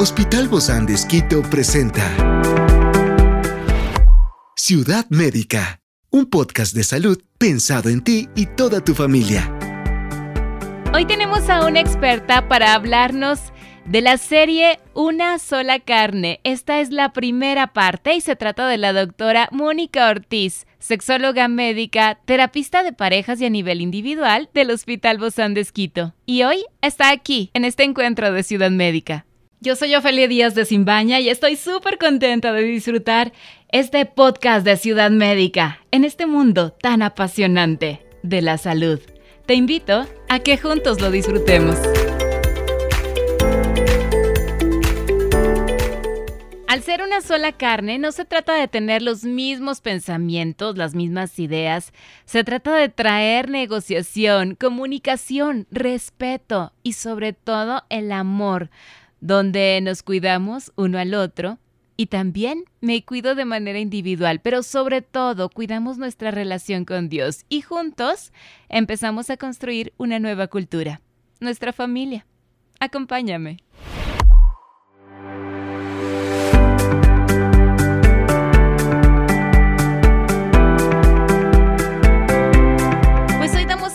Hospital Bozán de Esquito presenta Ciudad Médica, un podcast de salud pensado en ti y toda tu familia. Hoy tenemos a una experta para hablarnos de la serie Una sola carne. Esta es la primera parte y se trata de la doctora Mónica Ortiz, sexóloga médica, terapista de parejas y a nivel individual del Hospital Bozán de Esquito. Y hoy está aquí, en este encuentro de Ciudad Médica. Yo soy Ofelia Díaz de Simbaña y estoy súper contenta de disfrutar este podcast de Ciudad Médica en este mundo tan apasionante de la salud. Te invito a que juntos lo disfrutemos. Al ser una sola carne, no se trata de tener los mismos pensamientos, las mismas ideas. Se trata de traer negociación, comunicación, respeto y sobre todo el amor, donde nos cuidamos uno al otro y también me cuido de manera individual, pero sobre todo cuidamos nuestra relación con Dios y juntos empezamos a construir una nueva cultura, nuestra familia. Acompáñame.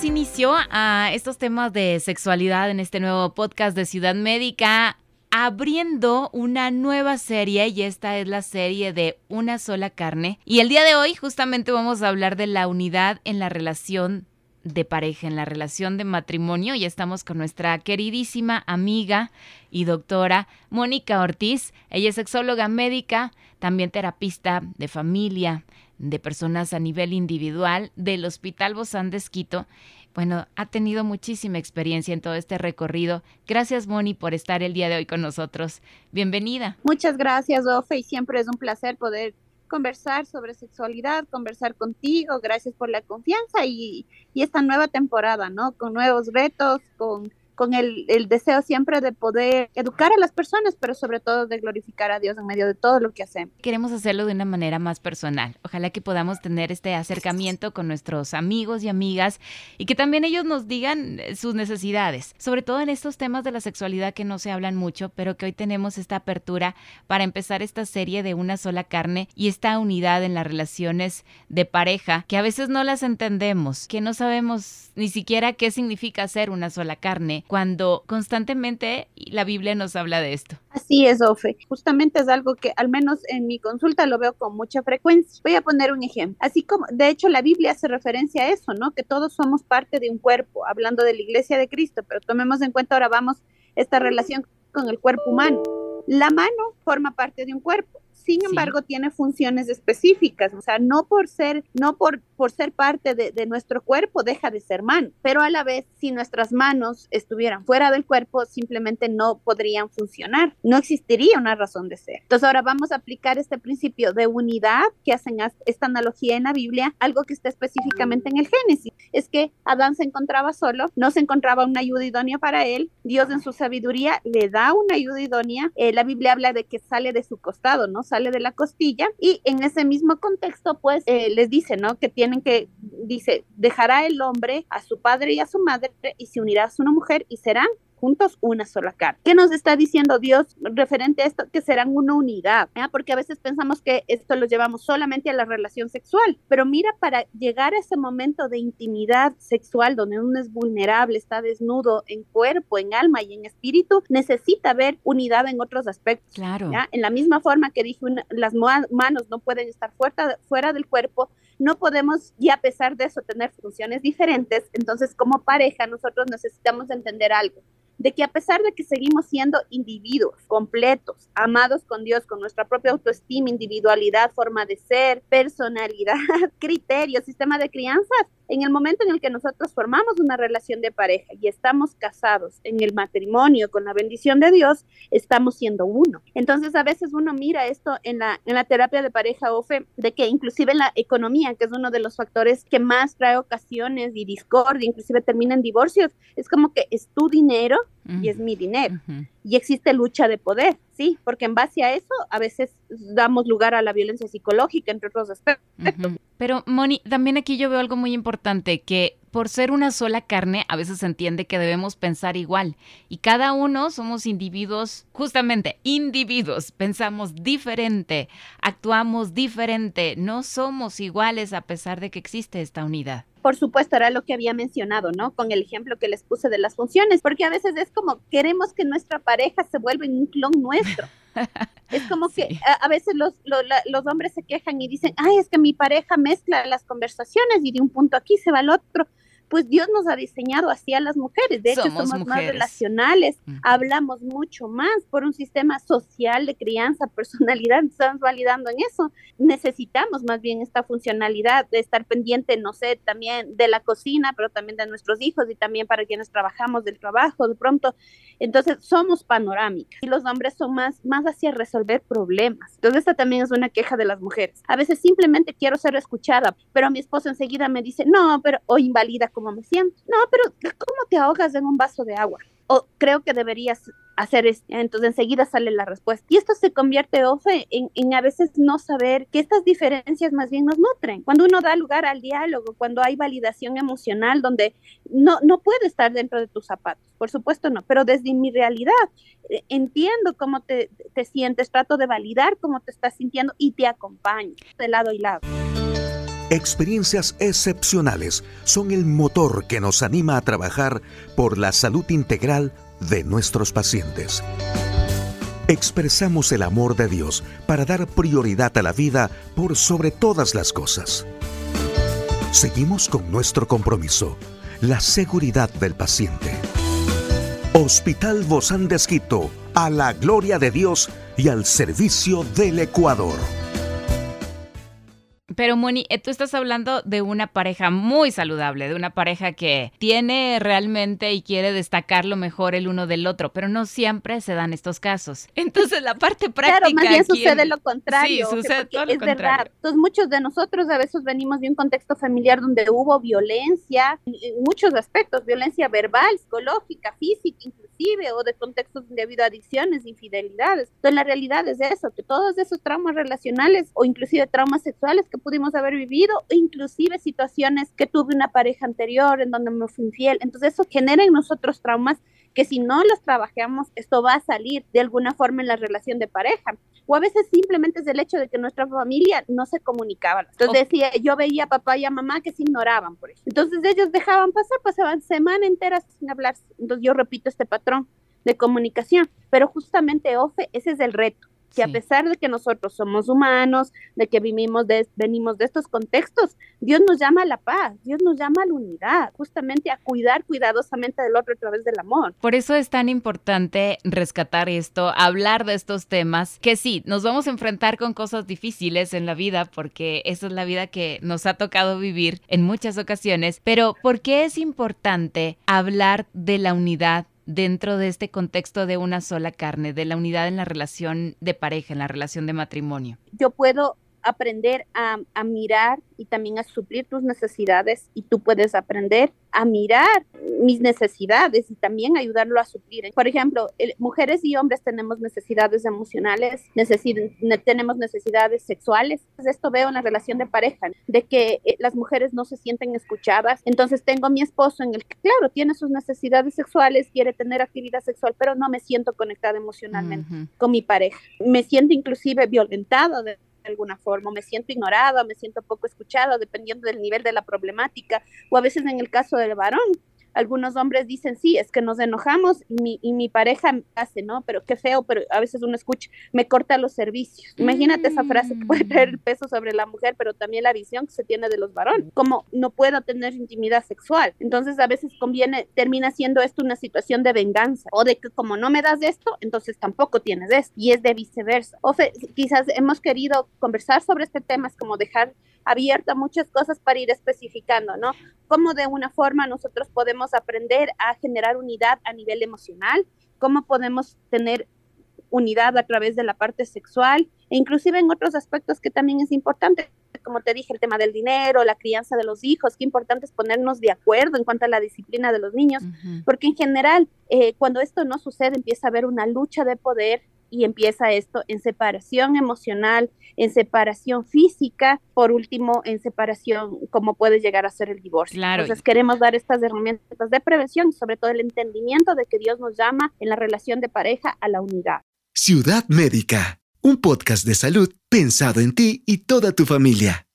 inicio a estos temas de sexualidad en este nuevo podcast de Ciudad Médica, abriendo una nueva serie y esta es la serie de Una sola carne. Y el día de hoy justamente vamos a hablar de la unidad en la relación de pareja, en la relación de matrimonio y estamos con nuestra queridísima amiga y doctora Mónica Ortiz. Ella es sexóloga médica, también terapista de familia, de personas a nivel individual del Hospital Bozán de Esquito. Bueno, ha tenido muchísima experiencia en todo este recorrido. Gracias, Moni, por estar el día de hoy con nosotros. Bienvenida. Muchas gracias, Ofe, y siempre es un placer poder conversar sobre sexualidad, conversar contigo. Gracias por la confianza y, y esta nueva temporada, ¿no? Con nuevos retos, con con el, deseo siempre de poder educar a las personas, pero sobre todo de glorificar a Dios en medio de todo lo que hacemos. Queremos hacerlo de una manera más personal. Ojalá que podamos tener este acercamiento con nuestros amigos y amigas y que también ellos nos digan eh, sus necesidades, sobre todo en estos temas de la sexualidad que no se hablan mucho, pero que hoy tenemos esta apertura para empezar esta serie de una sola carne y esta unidad en las relaciones de pareja que a veces no las entendemos, que no sabemos ni siquiera qué significa ser una sola carne cuando constantemente la Biblia nos habla de esto. Así es, Ofe. Justamente es algo que al menos en mi consulta lo veo con mucha frecuencia. Voy a poner un ejemplo. Así como, de hecho, la Biblia hace referencia a eso, ¿no? Que todos somos parte de un cuerpo, hablando de la iglesia de Cristo, pero tomemos en cuenta ahora vamos esta relación con el cuerpo humano. La mano forma parte de un cuerpo sin embargo tiene funciones específicas, o sea, no por ser, no por, por ser parte de, de, nuestro cuerpo deja de ser mano, pero a la vez si nuestras manos estuvieran fuera del cuerpo simplemente no podrían funcionar, no existiría una razón de ser. Entonces ahora vamos a aplicar este principio de unidad que hacen esta analogía en la Biblia, algo que está específicamente en el Génesis, es que Adán se encontraba solo, no se encontraba una ayuda idónea para él, Dios en su sabiduría le da una ayuda idónea, eh, la Biblia habla de que sale de su costado, ¿no? Sale de la costilla y en ese mismo contexto pues eh, les dice, ¿no? Que tienen que, dice, dejará el hombre a su padre y a su madre y se unirá a su mujer y serán juntos una sola carne. ¿Qué nos está diciendo Dios referente a esto? Que serán una unidad, porque a veces pensamos que esto lo llevamos solamente a la relación sexual, pero mira, para llegar a ese momento de intimidad sexual donde uno es vulnerable, está desnudo en cuerpo, en alma y en espíritu, necesita ver unidad en otros aspectos. Claro. En la misma forma que dije, las manos no pueden estar fuera, fuera del cuerpo, no podemos, y a pesar de eso, tener funciones diferentes. Entonces, como pareja, nosotros necesitamos entender algo de que a pesar de que seguimos siendo individuos completos, amados con Dios, con nuestra propia autoestima, individualidad, forma de ser, personalidad, criterios, sistema de crianzas, en el momento en el que nosotros formamos una relación de pareja y estamos casados en el matrimonio con la bendición de Dios, estamos siendo uno. Entonces a veces uno mira esto en la, en la terapia de pareja OFE, de que inclusive en la economía, que es uno de los factores que más trae ocasiones y discordia, inclusive termina en divorcios, es como que es tu dinero y es mi dinero. Y existe lucha de poder, ¿sí? Porque en base a eso a veces damos lugar a la violencia psicológica, entre otros aspectos. Pero, Moni, también aquí yo veo algo muy importante, que por ser una sola carne, a veces se entiende que debemos pensar igual. Y cada uno somos individuos, justamente individuos, pensamos diferente, actuamos diferente, no somos iguales a pesar de que existe esta unidad por supuesto, era lo que había mencionado, ¿no? Con el ejemplo que les puse de las funciones, porque a veces es como queremos que nuestra pareja se vuelva un clon nuestro. Es como que a, veces los, los, hombres se quejan y dicen, ay, es que mi pareja mezcla las conversaciones y de un punto aquí se va al otro pues Dios nos ha diseñado así a las mujeres. De hecho, somos, más relacionales, hablamos mucho más por un sistema social de crianza, personalidad, estamos validando en eso. Necesitamos más bien esta funcionalidad de estar pendiente, no sé, también de la cocina, pero también de nuestros hijos y también para quienes trabajamos del trabajo de pronto. Entonces, somos panorámicas y los hombres son más, más hacia resolver problemas. Entonces, esta también es una queja de las mujeres. A veces simplemente quiero ser escuchada, pero mi esposo enseguida me dice, no, pero, o invalida como me. No, pero ¿cómo te ahogas en un vaso de agua? O creo que deberías hacer esto. Entonces enseguida sale la respuesta. Y esto se convierte, Ofe, en, en, a veces no saber que estas diferencias más bien nos nutren. Cuando uno da lugar al diálogo, cuando hay validación emocional, donde no, no puede estar dentro de tus zapatos, por supuesto no, pero desde mi realidad eh, entiendo cómo te, te sientes, trato de validar cómo te estás sintiendo y te acompaño de lado y lado. Experiencias excepcionales son el motor que nos anima a trabajar por la salud integral de nuestros pacientes. Expresamos el amor de Dios para dar prioridad a la vida por sobre todas las cosas. Seguimos con nuestro compromiso, la seguridad del paciente. Hospital Bozán de Esquito, a la gloria de Dios y al servicio del Ecuador. Pero Moni, eh, tú estás hablando de una pareja muy saludable, de una pareja que tiene realmente y quiere destacar lo mejor el uno del otro, pero no siempre se dan estos casos. Entonces la parte práctica... Claro, más bien sucede lo contrario. Sí, sucede todo lo es verdad. Entonces muchos de nosotros a veces venimos de un contexto familiar donde hubo violencia, en muchos aspectos, violencia verbal, psicológica, física, o de contextos donde ha habido adicciones, infidelidades. Entonces la realidad es eso, que todos esos traumas relacionales o inclusive traumas sexuales que pudimos haber vivido, inclusive situaciones que tuve una pareja anterior en donde me fui infiel. Entonces eso genera en nosotros traumas que si no los trabajamos, esto va a salir de alguna forma en la relación de pareja. O a veces simplemente es el hecho de que nuestra familia no se comunicaba. Entonces decía, yo veía a papá y a mamá que se ignoraban, por eso. Entonces ellos dejaban pasar, pasaban semana entera sin hablar. Entonces yo repito este patrón de comunicación, pero justamente, Ofe, ese es el reto que a pesar de que nosotros somos humanos, de que vivimos de, venimos de estos contextos, Dios nos llama a la paz, Dios nos llama a la unidad, justamente a cuidar cuidadosamente del otro a través del amor. Por eso es tan importante rescatar esto, hablar de estos temas, que sí, nos vamos a enfrentar con cosas difíciles en la vida, porque esa es la vida que nos ha tocado vivir en muchas ocasiones, pero ¿por qué es importante hablar de la unidad dentro de este contexto de una sola carne, de la unidad en la relación de pareja, en la relación de matrimonio? Yo puedo aprender a, mirar y también a suplir tus necesidades y tú puedes aprender a mirar mis necesidades y también ayudarlo a suplir. Por ejemplo, mujeres y hombres tenemos necesidades emocionales, tenemos necesidades sexuales. Esto veo en la relación de pareja, de que eh, las mujeres no se sienten escuchadas. Entonces tengo a mi esposo en el que, claro, tiene sus necesidades sexuales, quiere tener actividad sexual, pero no me siento conectada emocionalmente con mi pareja. Me siento inclusive violentada de de alguna forma, me siento ignorada, me siento poco escuchada, dependiendo del nivel de la problemática, o a veces en el caso del varón, algunos hombres dicen, sí, es que nos enojamos y mi, y mi pareja hace, ¿no? Pero qué feo, pero a veces uno escucha, me corta los servicios. Imagínate esa frase que puede traer el peso sobre la mujer, pero también la visión que se tiene de los varones, como no puedo tener intimidad sexual. Entonces a veces conviene, termina siendo esto una situación de venganza o de que como no me das esto, entonces tampoco tienes esto. Y es de viceversa. O quizás hemos querido conversar sobre este tema, es como dejar abierta muchas cosas para ir especificando, ¿no? Cómo de una forma nosotros podemos aprender a generar unidad a nivel emocional, cómo podemos tener unidad a través de la parte sexual e inclusive en otros aspectos que también es importante, como te dije, el tema del dinero, la crianza de los hijos, qué importante es ponernos de acuerdo en cuanto a la disciplina de los niños, porque en general, eh, cuando esto no sucede, empieza a haber una lucha de poder y empieza esto en separación emocional, en separación física, por último, en separación, como puede llegar a ser el divorcio. Entonces queremos dar estas herramientas de prevención y sobre todo el entendimiento de que Dios nos llama en la relación de pareja a la unidad. Ciudad Médica, un podcast de salud pensado en ti y toda tu familia.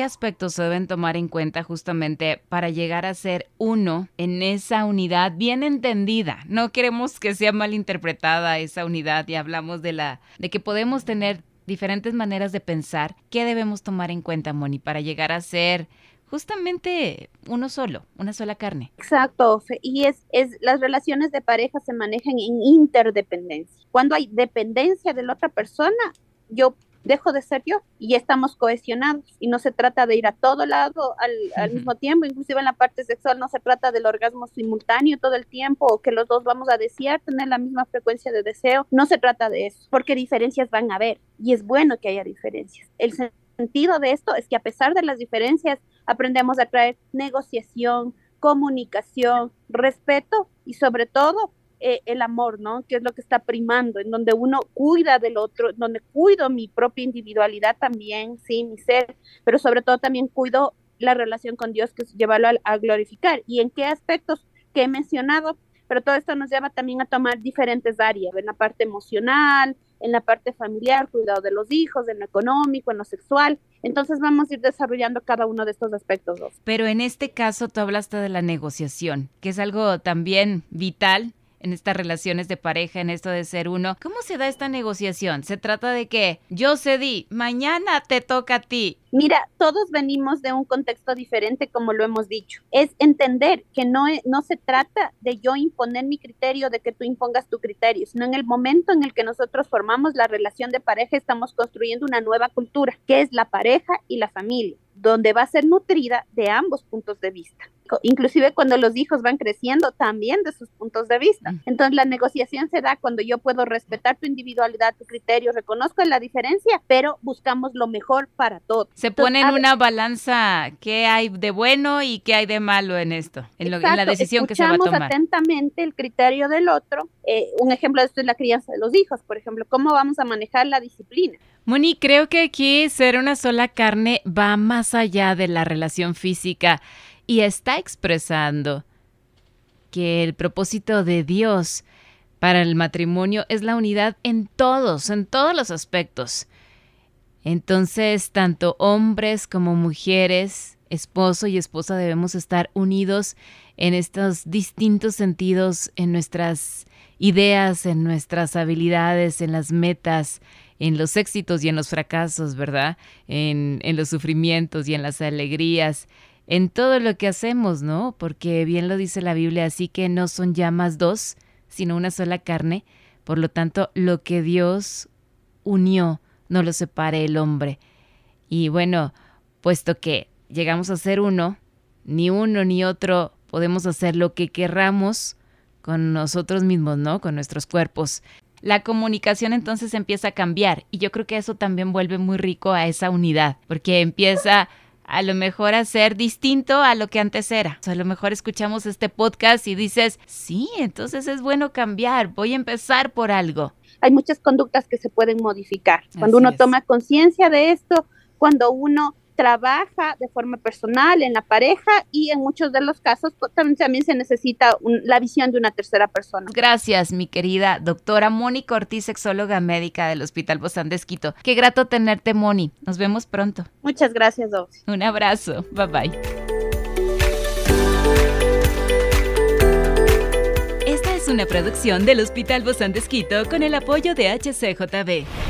¿Qué aspectos se deben tomar en cuenta justamente para llegar a ser uno en esa unidad bien entendida? No queremos que sea mal interpretada esa unidad y hablamos de la de que podemos tener diferentes maneras de pensar. ¿Qué debemos tomar en cuenta, Moni, para llegar a ser justamente uno solo, una sola carne. Exacto, y es, es las relaciones de pareja se manejan en interdependencia. Cuando hay dependencia de la otra persona, yo dejo de ser yo y estamos cohesionados y no se trata de ir a todo lado al, mismo tiempo, inclusive en la parte sexual no se trata del orgasmo simultáneo todo el tiempo o que los dos vamos a desear tener la misma frecuencia de deseo, no se trata de eso, porque diferencias van a haber y es bueno que haya diferencias. El sentido de esto es que a pesar de las diferencias aprendemos a traer negociación, comunicación, respeto y sobre todo eh, el amor, ¿no? Que es lo que está primando, en donde uno cuida del otro, donde cuido mi propia individualidad también, sí, mi ser, pero sobre todo también cuido la relación con Dios, que es llevarlo a, glorificar. ¿Y en qué aspectos que he mencionado? Pero todo esto nos lleva también a tomar diferentes áreas, en la parte emocional, en la parte familiar, cuidado de los hijos, en lo económico, en lo sexual. Entonces vamos a ir desarrollando cada uno de estos aspectos. Pero en este caso tú hablaste de la negociación, que es algo también vital en estas relaciones de pareja, en esto de ser uno. ¿Cómo se da esta negociación? ¿Se trata de que yo cedí, mañana te toca a ti? Mira, todos venimos de un contexto diferente, como lo hemos dicho. Es entender que no, no se trata de yo imponer mi criterio, de que tú impongas tu criterio, sino en el momento en el que nosotros formamos la relación de pareja, estamos construyendo una nueva cultura, que es la pareja y la familia donde va a ser nutrida de ambos puntos de vista inclusive cuando los hijos van creciendo también de sus puntos de vista. Entonces la negociación se da cuando yo puedo respetar tu individualidad, tu criterio, reconozco la diferencia, pero buscamos lo mejor para todos. Se pone en una balanza qué hay de bueno y qué hay de malo en esto, en, la decisión que se va a tomar. atentamente el criterio del otro. Eh, un ejemplo de esto es la crianza de los hijos, por ejemplo, cómo vamos a manejar la disciplina. Moni, creo que aquí ser una sola carne va más allá de la relación física y está expresando que el propósito de Dios para el matrimonio es la unidad en todos, en todos los aspectos. Entonces, tanto hombres como mujeres, esposo y esposa debemos estar unidos en estos distintos sentidos, en nuestras ideas, en nuestras habilidades, en las metas, en los éxitos y en los fracasos, ¿verdad? En, en los sufrimientos y en las alegrías en todo lo que hacemos, ¿no? Porque bien lo dice la Biblia, así que no son ya más dos, sino una sola carne. Por lo tanto, lo que Dios unió, no lo separe el hombre. Y bueno, puesto que llegamos a ser uno, ni uno ni otro podemos hacer lo que querramos con nosotros mismos, ¿no? Con nuestros cuerpos. La comunicación entonces empieza a cambiar y yo creo que eso también vuelve muy rico a esa unidad, porque empieza a lo mejor hacer distinto a lo que antes era. a lo mejor escuchamos este podcast y dices, sí, entonces es bueno cambiar, voy a empezar por algo. Hay muchas conductas que se pueden modificar. Cuando uno toma conciencia de esto, cuando uno trabaja de forma personal en la pareja y en muchos de los casos pues, también, se necesita la visión de una tercera persona. Gracias, mi querida doctora Mónica Ortiz, sexóloga médica del Hospital Bozán de Esquito. Qué grato tenerte, Moni. Nos vemos pronto. Muchas gracias, Doc. Un abrazo. Bye bye. Esta es una producción del Hospital Bozán de Esquito con el apoyo de HCJB.